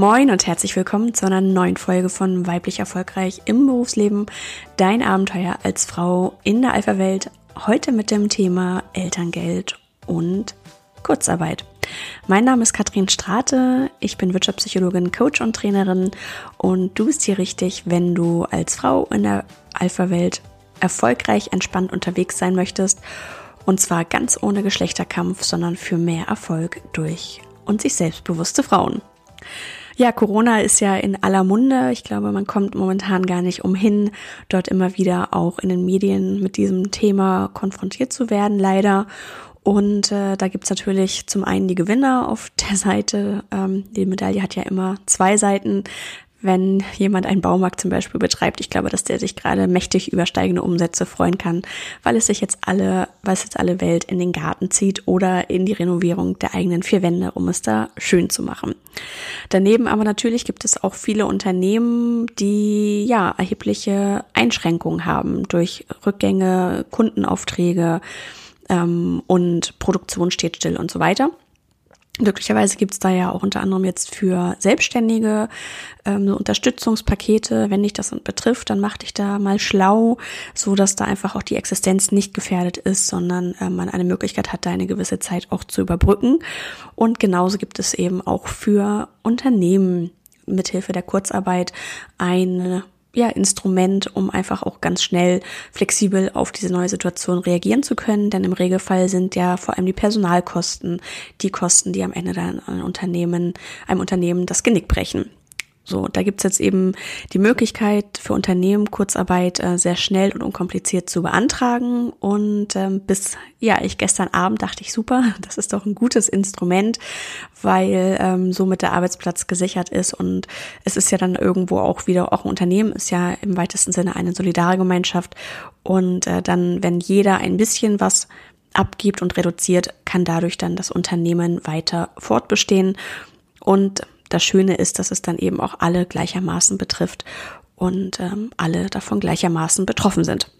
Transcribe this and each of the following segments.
Moin und herzlich willkommen zu einer neuen Folge von Weiblich Erfolgreich im Berufsleben. Dein Abenteuer als Frau in der Alpha-Welt. Heute mit dem Thema Elterngeld und Kurzarbeit. Mein Name ist Katrin Strate. Ich bin Wirtschaftspsychologin, Coach und Trainerin. Und du bist hier richtig, wenn du als Frau in der Alpha-Welt erfolgreich, entspannt unterwegs sein möchtest. Und zwar ganz ohne Geschlechterkampf, sondern für mehr Erfolg durch und sich selbstbewusste Frauen. Ja, Corona ist ja in aller Munde. Ich glaube, man kommt momentan gar nicht umhin, dort immer wieder auch in den Medien mit diesem Thema konfrontiert zu werden, leider. Und äh, da gibt's natürlich zum einen die Gewinner auf der Seite. Ähm, die Medaille hat ja immer zwei Seiten wenn jemand einen Baumarkt zum Beispiel betreibt, ich glaube, dass der sich gerade mächtig über steigende Umsätze freuen kann, weil es sich jetzt alle, weil es jetzt alle Welt in den Garten zieht oder in die Renovierung der eigenen vier Wände, um es da schön zu machen. Daneben aber natürlich gibt es auch viele Unternehmen, die ja erhebliche Einschränkungen haben durch Rückgänge, Kundenaufträge ähm, und Produktion steht still und so weiter. Glücklicherweise gibt es da ja auch unter anderem jetzt für Selbstständige ähm, so Unterstützungspakete. Wenn dich das betrifft, dann mach dich da mal schlau, so dass da einfach auch die Existenz nicht gefährdet ist, sondern äh, man eine Möglichkeit hat, da eine gewisse Zeit auch zu überbrücken. Und genauso gibt es eben auch für Unternehmen mithilfe der Kurzarbeit eine ja, Instrument, um einfach auch ganz schnell flexibel auf diese neue Situation reagieren zu können. Denn im Regelfall sind ja vor allem die Personalkosten die Kosten, die am Ende dann ein Unternehmen, einem Unternehmen das Genick brechen. So, da gibt's jetzt eben die Möglichkeit für Unternehmen Kurzarbeit äh, sehr schnell und unkompliziert zu beantragen. Und ähm, bis ja, ich gestern Abend dachte ich, super, das ist doch ein gutes Instrument, weil ähm, somit der Arbeitsplatz gesichert ist. Und es ist ja dann irgendwo auch wieder, auch ein Unternehmen ist ja im weitesten Sinne eine Solidargemeinschaft. Und äh, dann, wenn jeder ein bisschen was abgibt und reduziert, kann dadurch dann das Unternehmen weiter fortbestehen. Und das Schöne ist, dass es dann eben auch alle gleichermaßen betrifft und ähm, alle davon gleichermaßen betroffen sind.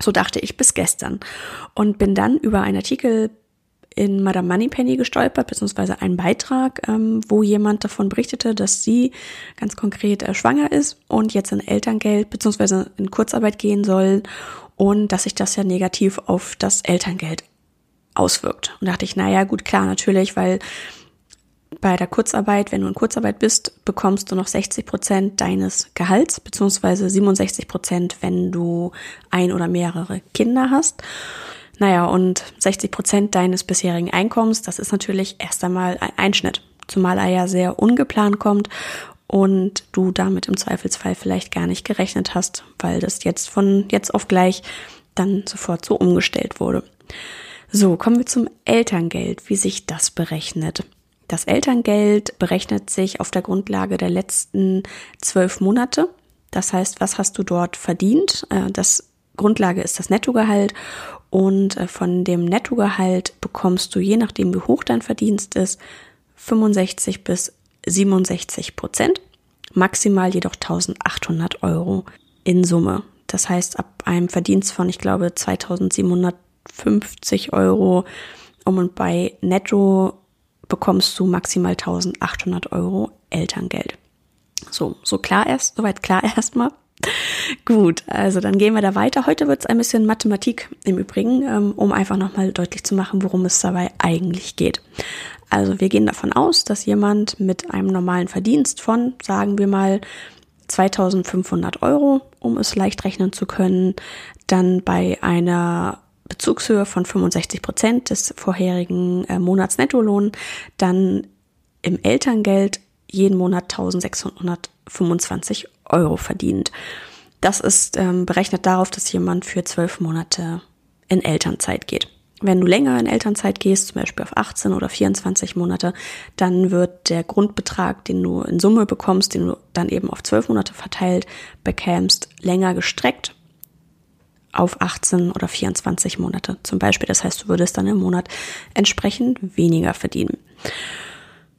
So dachte ich bis gestern und bin dann über einen Artikel in Madame Moneypenny gestolpert, beziehungsweise einen Beitrag, ähm, wo jemand davon berichtete, dass sie ganz konkret äh, schwanger ist und jetzt in Elterngeld beziehungsweise in Kurzarbeit gehen soll und dass sich das ja negativ auf das Elterngeld auswirkt. Und dachte ich, naja, gut, klar, natürlich, weil bei der Kurzarbeit, wenn du in Kurzarbeit bist, bekommst du noch 60 Prozent deines Gehalts, beziehungsweise 67 Prozent, wenn du ein oder mehrere Kinder hast. Naja, und 60 Prozent deines bisherigen Einkommens, das ist natürlich erst einmal ein Einschnitt, zumal er ja sehr ungeplant kommt und du damit im Zweifelsfall vielleicht gar nicht gerechnet hast, weil das jetzt von jetzt auf gleich dann sofort so umgestellt wurde. So, kommen wir zum Elterngeld, wie sich das berechnet. Das Elterngeld berechnet sich auf der Grundlage der letzten zwölf Monate. Das heißt, was hast du dort verdient? Äh, das Grundlage ist das Nettogehalt und äh, von dem Nettogehalt bekommst du, je nachdem wie hoch dein Verdienst ist, 65 bis 67 Prozent, maximal jedoch 1800 Euro in Summe. Das heißt, ab einem Verdienst von, ich glaube, 2750 Euro um und bei Netto bekommst du maximal 1800 Euro Elterngeld. So, so klar erst, soweit klar erstmal. Gut, also dann gehen wir da weiter. Heute wird es ein bisschen Mathematik im Übrigen, ähm, um einfach nochmal deutlich zu machen, worum es dabei eigentlich geht. Also wir gehen davon aus, dass jemand mit einem normalen Verdienst von, sagen wir mal, 2500 Euro, um es leicht rechnen zu können, dann bei einer Bezugshöhe von 65 Prozent des vorherigen äh, Monatsnettolohn dann im Elterngeld jeden Monat 1625 Euro verdient. Das ist ähm, berechnet darauf, dass jemand für zwölf Monate in Elternzeit geht. Wenn du länger in Elternzeit gehst, zum Beispiel auf 18 oder 24 Monate, dann wird der Grundbetrag, den du in Summe bekommst, den du dann eben auf zwölf Monate verteilt bekämst, länger gestreckt auf 18 oder 24 Monate zum Beispiel. Das heißt, du würdest dann im Monat entsprechend weniger verdienen.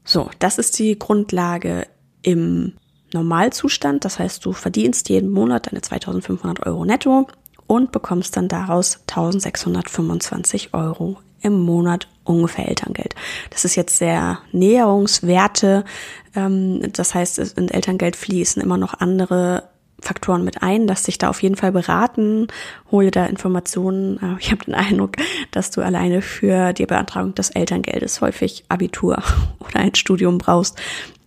So, das ist die Grundlage im Normalzustand. Das heißt, du verdienst jeden Monat deine 2500 Euro netto und bekommst dann daraus 1625 Euro im Monat ungefähr Elterngeld. Das ist jetzt sehr Näherungswerte. Ähm, das heißt, in Elterngeld fließen immer noch andere Faktoren mit ein, dass dich da auf jeden Fall beraten, hole da Informationen. Äh, ich habe den Eindruck, dass du alleine für die Beantragung des Elterngeldes häufig Abitur oder ein Studium brauchst.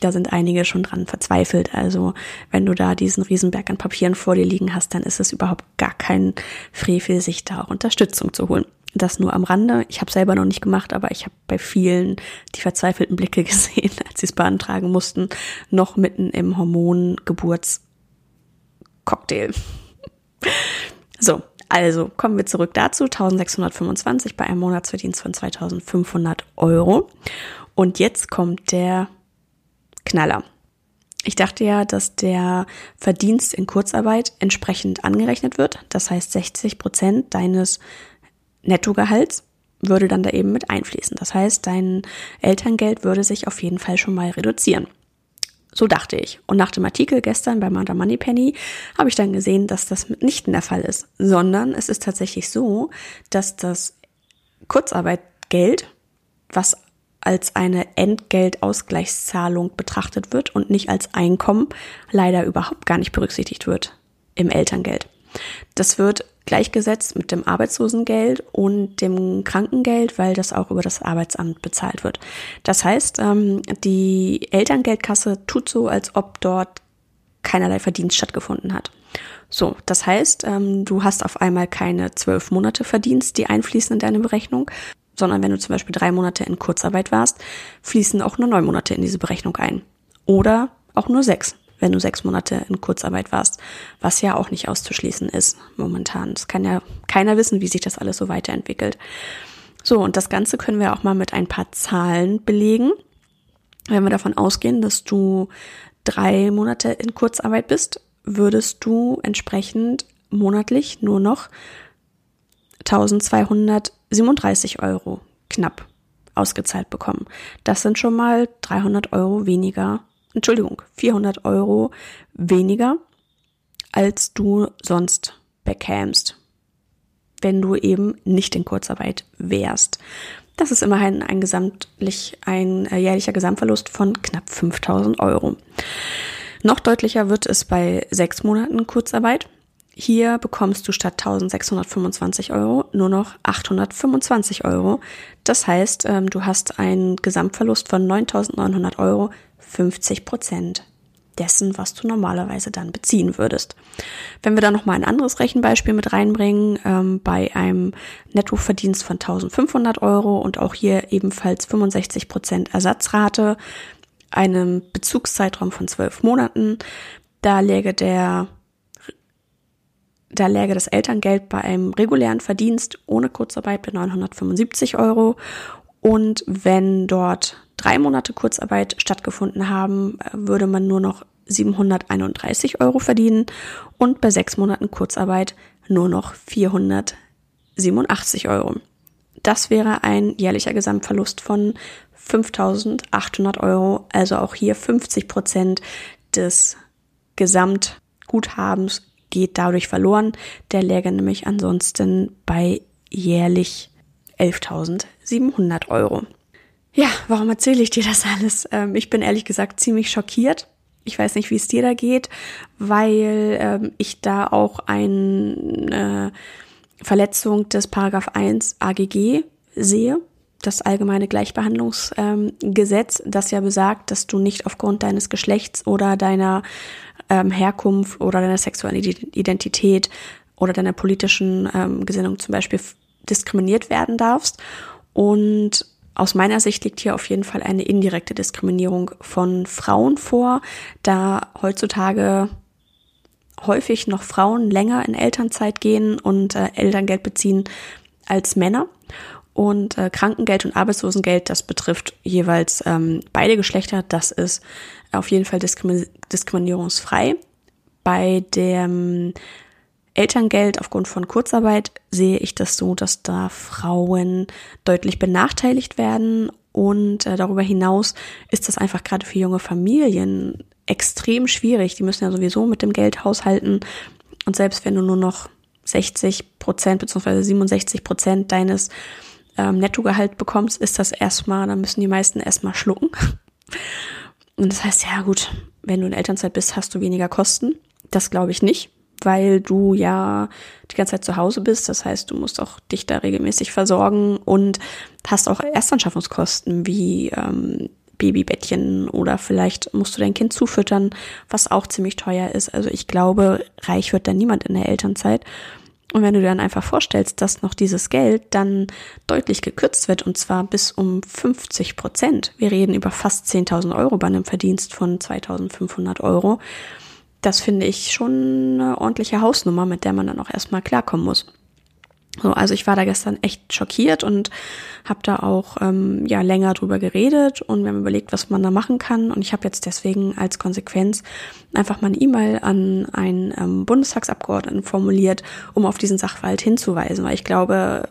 Da sind einige schon dran verzweifelt. Also wenn du da diesen Riesenberg an Papieren vor dir liegen hast, dann ist es überhaupt gar kein Frevel, sich da auch Unterstützung zu holen. Das nur am Rande. Ich habe selber noch nicht gemacht, aber ich habe bei vielen die verzweifelten Blicke gesehen, als sie es beantragen mussten, noch mitten im Hormongeburts Cocktail. So, also kommen wir zurück dazu. 1625 bei einem Monatsverdienst von 2500 Euro. Und jetzt kommt der Knaller. Ich dachte ja, dass der Verdienst in Kurzarbeit entsprechend angerechnet wird. Das heißt, 60 Prozent deines Nettogehalts würde dann da eben mit einfließen. Das heißt, dein Elterngeld würde sich auf jeden Fall schon mal reduzieren. So dachte ich. Und nach dem Artikel gestern bei Manda Moneypenny habe ich dann gesehen, dass das mitnichten der Fall ist, sondern es ist tatsächlich so, dass das Kurzarbeitgeld, was als eine Entgeltausgleichszahlung betrachtet wird und nicht als Einkommen, leider überhaupt gar nicht berücksichtigt wird im Elterngeld. Das wird gleichgesetzt mit dem Arbeitslosengeld und dem Krankengeld, weil das auch über das Arbeitsamt bezahlt wird. Das heißt, ähm, die Elterngeldkasse tut so, als ob dort keinerlei Verdienst stattgefunden hat. So, das heißt, ähm, du hast auf einmal keine zwölf Monate Verdienst, die einfließen in deine Berechnung, sondern wenn du zum Beispiel drei Monate in Kurzarbeit warst, fließen auch nur neun Monate in diese Berechnung ein. Oder auch nur sechs wenn du sechs Monate in Kurzarbeit warst, was ja auch nicht auszuschließen ist momentan. Es kann ja keiner wissen, wie sich das alles so weiterentwickelt. So, und das Ganze können wir auch mal mit ein paar Zahlen belegen. Wenn wir davon ausgehen, dass du drei Monate in Kurzarbeit bist, würdest du entsprechend monatlich nur noch 1237 Euro knapp ausgezahlt bekommen. Das sind schon mal 300 Euro weniger Entschuldigung, 400 Euro weniger, als du sonst bekämst, wenn du eben nicht in Kurzarbeit wärst. Das ist immerhin ein gesamtlich, ein äh, jährlicher Gesamtverlust von knapp 5000 Euro. Noch deutlicher wird es bei sechs Monaten Kurzarbeit. Hier bekommst du statt 1625 Euro nur noch 825 Euro. Das heißt, ähm, du hast einen Gesamtverlust von 9900 Euro 50 Prozent dessen, was du normalerweise dann beziehen würdest. Wenn wir da nochmal ein anderes Rechenbeispiel mit reinbringen, ähm, bei einem Nettoverdienst von 1500 Euro und auch hier ebenfalls 65 Prozent Ersatzrate, einem Bezugszeitraum von zwölf Monaten, da läge der da läge das Elterngeld bei einem regulären Verdienst ohne Kurzarbeit bei 975 Euro. Und wenn dort drei Monate Kurzarbeit stattgefunden haben, würde man nur noch 731 Euro verdienen und bei sechs Monaten Kurzarbeit nur noch 487 Euro. Das wäre ein jährlicher Gesamtverlust von 5800 Euro, also auch hier 50 Prozent des Gesamtguthabens geht dadurch verloren. Der läge nämlich ansonsten bei jährlich 11.700 Euro. Ja, warum erzähle ich dir das alles? Ähm, ich bin ehrlich gesagt ziemlich schockiert. Ich weiß nicht, wie es dir da geht, weil ähm, ich da auch eine Verletzung des Paragraph 1 AGG sehe, das allgemeine Gleichbehandlungsgesetz, ähm, das ja besagt, dass du nicht aufgrund deines Geschlechts oder deiner ähm, Herkunft oder deiner sexuellen Identität oder deiner politischen ähm, Gesinnung zum Beispiel diskriminiert werden darfst. Und aus meiner Sicht liegt hier auf jeden Fall eine indirekte Diskriminierung von Frauen vor, da heutzutage häufig noch Frauen länger in Elternzeit gehen und äh, Elterngeld beziehen als Männer. Und äh, Krankengeld und Arbeitslosengeld, das betrifft jeweils ähm, beide Geschlechter. Das ist auf jeden Fall diskrimi diskriminierungsfrei. Bei dem Elterngeld aufgrund von Kurzarbeit sehe ich das so, dass da Frauen deutlich benachteiligt werden und äh, darüber hinaus ist das einfach gerade für junge Familien extrem schwierig. Die müssen ja sowieso mit dem Geld haushalten und selbst wenn du nur noch 60 Prozent beziehungsweise 67 Prozent deines ähm, Nettogehalt bekommst, ist das erstmal, dann müssen die meisten erstmal schlucken. Und das heißt, ja gut, wenn du in Elternzeit bist, hast du weniger Kosten. Das glaube ich nicht, weil du ja die ganze Zeit zu Hause bist. Das heißt, du musst auch dich da regelmäßig versorgen und hast auch Erstanschaffungskosten wie ähm, Babybettchen oder vielleicht musst du dein Kind zufüttern, was auch ziemlich teuer ist. Also ich glaube, reich wird da niemand in der Elternzeit. Und wenn du dir dann einfach vorstellst, dass noch dieses Geld dann deutlich gekürzt wird, und zwar bis um 50 Prozent, wir reden über fast 10.000 Euro bei einem Verdienst von 2.500 Euro, das finde ich schon eine ordentliche Hausnummer, mit der man dann auch erstmal klarkommen muss. So, also ich war da gestern echt schockiert und habe da auch ähm, ja länger drüber geredet und wir haben überlegt, was man da machen kann. Und ich habe jetzt deswegen als Konsequenz einfach mal eine E-Mail an einen ähm, Bundestagsabgeordneten formuliert, um auf diesen Sachverhalt hinzuweisen, weil ich glaube,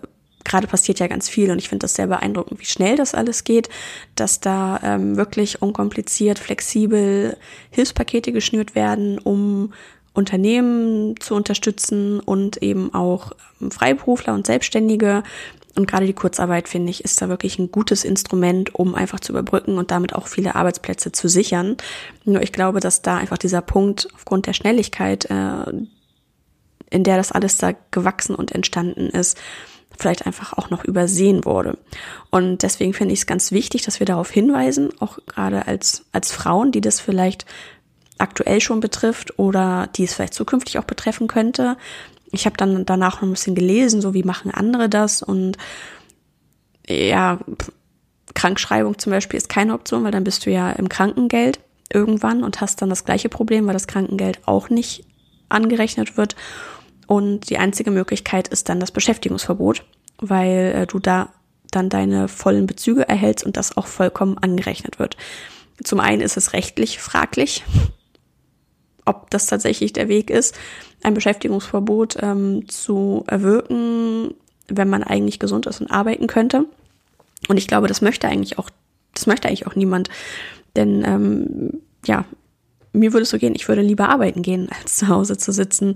gerade passiert ja ganz viel und ich finde das sehr beeindruckend, wie schnell das alles geht, dass da ähm, wirklich unkompliziert, flexibel Hilfspakete geschnürt werden, um Unternehmen zu unterstützen und eben auch ähm, Freiberufler und Selbstständige. Und gerade die Kurzarbeit, finde ich, ist da wirklich ein gutes Instrument, um einfach zu überbrücken und damit auch viele Arbeitsplätze zu sichern. Nur ich glaube, dass da einfach dieser Punkt aufgrund der Schnelligkeit, äh, in der das alles da gewachsen und entstanden ist, vielleicht einfach auch noch übersehen wurde. Und deswegen finde ich es ganz wichtig, dass wir darauf hinweisen, auch gerade als, als Frauen, die das vielleicht aktuell schon betrifft oder die es vielleicht zukünftig auch betreffen könnte. Ich habe dann danach noch ein bisschen gelesen, so wie machen andere das und ja, Krankschreibung zum Beispiel ist keine Option, weil dann bist du ja im Krankengeld irgendwann und hast dann das gleiche Problem, weil das Krankengeld auch nicht angerechnet wird. Und die einzige Möglichkeit ist dann das Beschäftigungsverbot, weil äh, du da dann deine vollen Bezüge erhältst und das auch vollkommen angerechnet wird. Zum einen ist es rechtlich fraglich, ob das tatsächlich der Weg ist, ein Beschäftigungsverbot ähm, zu erwirken, wenn man eigentlich gesund ist und arbeiten könnte. Und ich glaube, das möchte eigentlich auch, das möchte eigentlich auch niemand. Denn ähm, ja, mir würde es so gehen, ich würde lieber arbeiten gehen, als zu Hause zu sitzen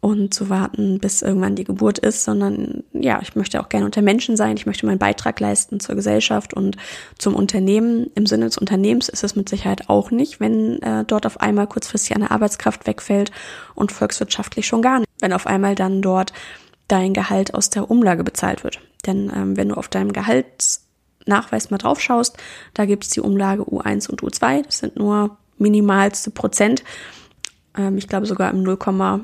und zu warten, bis irgendwann die Geburt ist, sondern ja, ich möchte auch gerne unter Menschen sein, ich möchte meinen Beitrag leisten zur Gesellschaft und zum Unternehmen. Im Sinne des Unternehmens ist es mit Sicherheit auch nicht, wenn äh, dort auf einmal kurzfristig eine Arbeitskraft wegfällt und volkswirtschaftlich schon gar nicht, wenn auf einmal dann dort dein Gehalt aus der Umlage bezahlt wird. Denn ähm, wenn du auf deinem Gehaltsnachweis mal drauf schaust, da gibt's die Umlage U1 und U2, das sind nur minimalste Prozent. Ähm, ich glaube sogar im 0,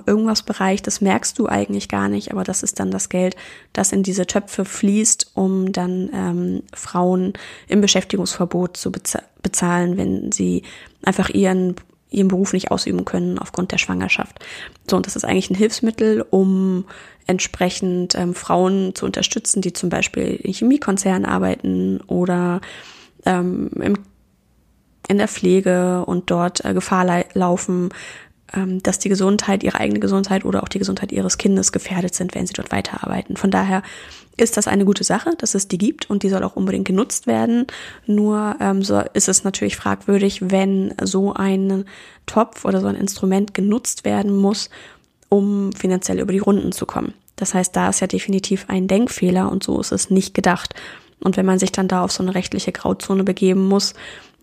irgendwas Bereich. Das merkst du eigentlich gar nicht, aber das ist dann das Geld, das in diese Töpfe fließt, um dann ähm, Frauen im Beschäftigungsverbot zu bezahlen, wenn sie einfach ihren ihren Beruf nicht ausüben können aufgrund der Schwangerschaft. So, und das ist eigentlich ein Hilfsmittel, um entsprechend ähm, Frauen zu unterstützen, die zum Beispiel in Chemiekonzernen arbeiten oder ähm, im in der Pflege und dort äh, Gefahr laufen, ähm, dass die Gesundheit, ihre eigene Gesundheit oder auch die Gesundheit ihres Kindes gefährdet sind, wenn sie dort weiterarbeiten. Von daher ist das eine gute Sache, dass es die gibt und die soll auch unbedingt genutzt werden. Nur ähm, so ist es natürlich fragwürdig, wenn so ein Topf oder so ein Instrument genutzt werden muss, um finanziell über die Runden zu kommen. Das heißt, da ist ja definitiv ein Denkfehler und so ist es nicht gedacht. Und wenn man sich dann da auf so eine rechtliche Grauzone begeben muss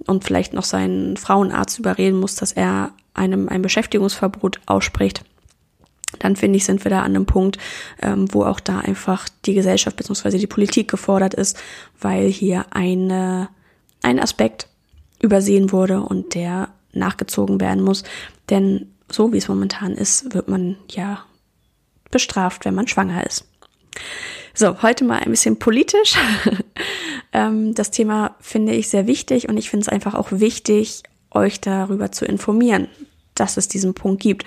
und vielleicht noch seinen Frauenarzt überreden muss, dass er einem ein Beschäftigungsverbot ausspricht, dann finde ich, sind wir da an einem Punkt, ähm, wo auch da einfach die Gesellschaft bzw. die Politik gefordert ist, weil hier eine, ein Aspekt übersehen wurde und der nachgezogen werden muss. Denn so wie es momentan ist, wird man ja bestraft, wenn man schwanger ist. So, heute mal ein bisschen politisch. ähm, das Thema finde ich sehr wichtig und ich finde es einfach auch wichtig, euch darüber zu informieren, dass es diesen Punkt gibt.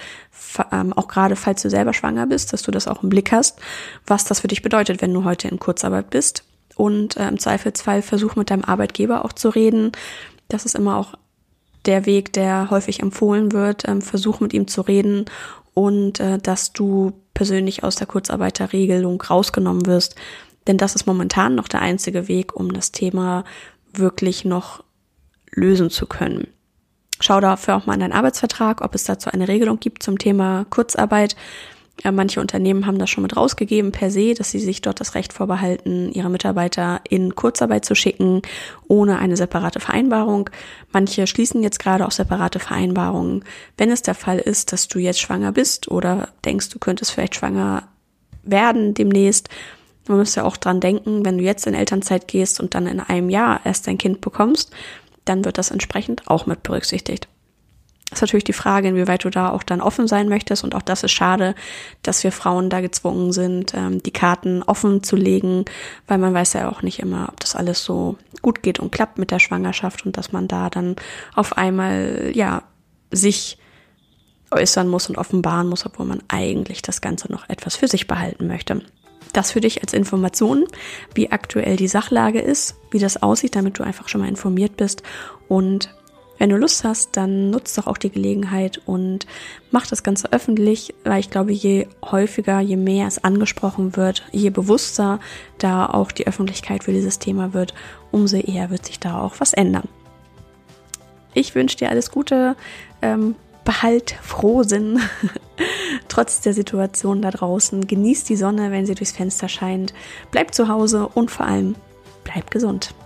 Ähm, auch gerade falls du selber schwanger bist, dass du das auch im Blick hast, was das für dich bedeutet, wenn du heute in Kurzarbeit bist. Und äh, im Zweifelsfall versuch mit deinem Arbeitgeber auch zu reden. Das ist immer auch der Weg, der häufig empfohlen wird. Ähm, versuch mit ihm zu reden und äh, dass du persönlich aus der Kurzarbeiterregelung rausgenommen wirst. Denn das ist momentan noch der einzige Weg, um das Thema wirklich noch lösen zu können. Schau dafür auch mal in deinen Arbeitsvertrag, ob es dazu eine Regelung gibt zum Thema Kurzarbeit. Ja, manche Unternehmen haben das schon mit rausgegeben per se, dass sie sich dort das Recht vorbehalten, ihre Mitarbeiter in Kurzarbeit zu schicken, ohne eine separate Vereinbarung. Manche schließen jetzt gerade auch separate Vereinbarungen. Wenn es der Fall ist, dass du jetzt schwanger bist oder denkst, du könntest vielleicht schwanger werden demnächst, man muss ja auch dran denken, wenn du jetzt in Elternzeit gehst und dann in einem Jahr erst dein Kind bekommst, dann wird das entsprechend auch mit berücksichtigt ist natürlich die Frage, inwieweit du da auch dann offen sein möchtest. Und auch das ist schade, dass wir Frauen da gezwungen sind, ähm, die Karten offen zu legen, weil man weiß ja auch nicht immer, ob das alles so gut geht und klappt mit der Schwangerschaft und dass man da dann auf einmal, ja, sich äußern muss und offenbaren muss, obwohl man eigentlich das Ganze noch etwas für sich behalten möchte. Das für dich als Information, wie aktuell die Sachlage ist, wie das aussieht, damit du einfach schon mal informiert bist und wenn du Lust hast, dann nutzt doch auch die Gelegenheit und mach das Ganze öffentlich, weil ich glaube, je häufiger, je mehr es angesprochen wird, je bewusster da auch die Öffentlichkeit für dieses Thema wird, umso eher wird sich da auch was ändern. Ich wünsche dir alles Gute, ähm, behalt Frohsinn, trotz der Situation da draußen. Genieß die Sonne, wenn sie durchs Fenster scheint. Bleib zu Hause und vor allem bleib gesund.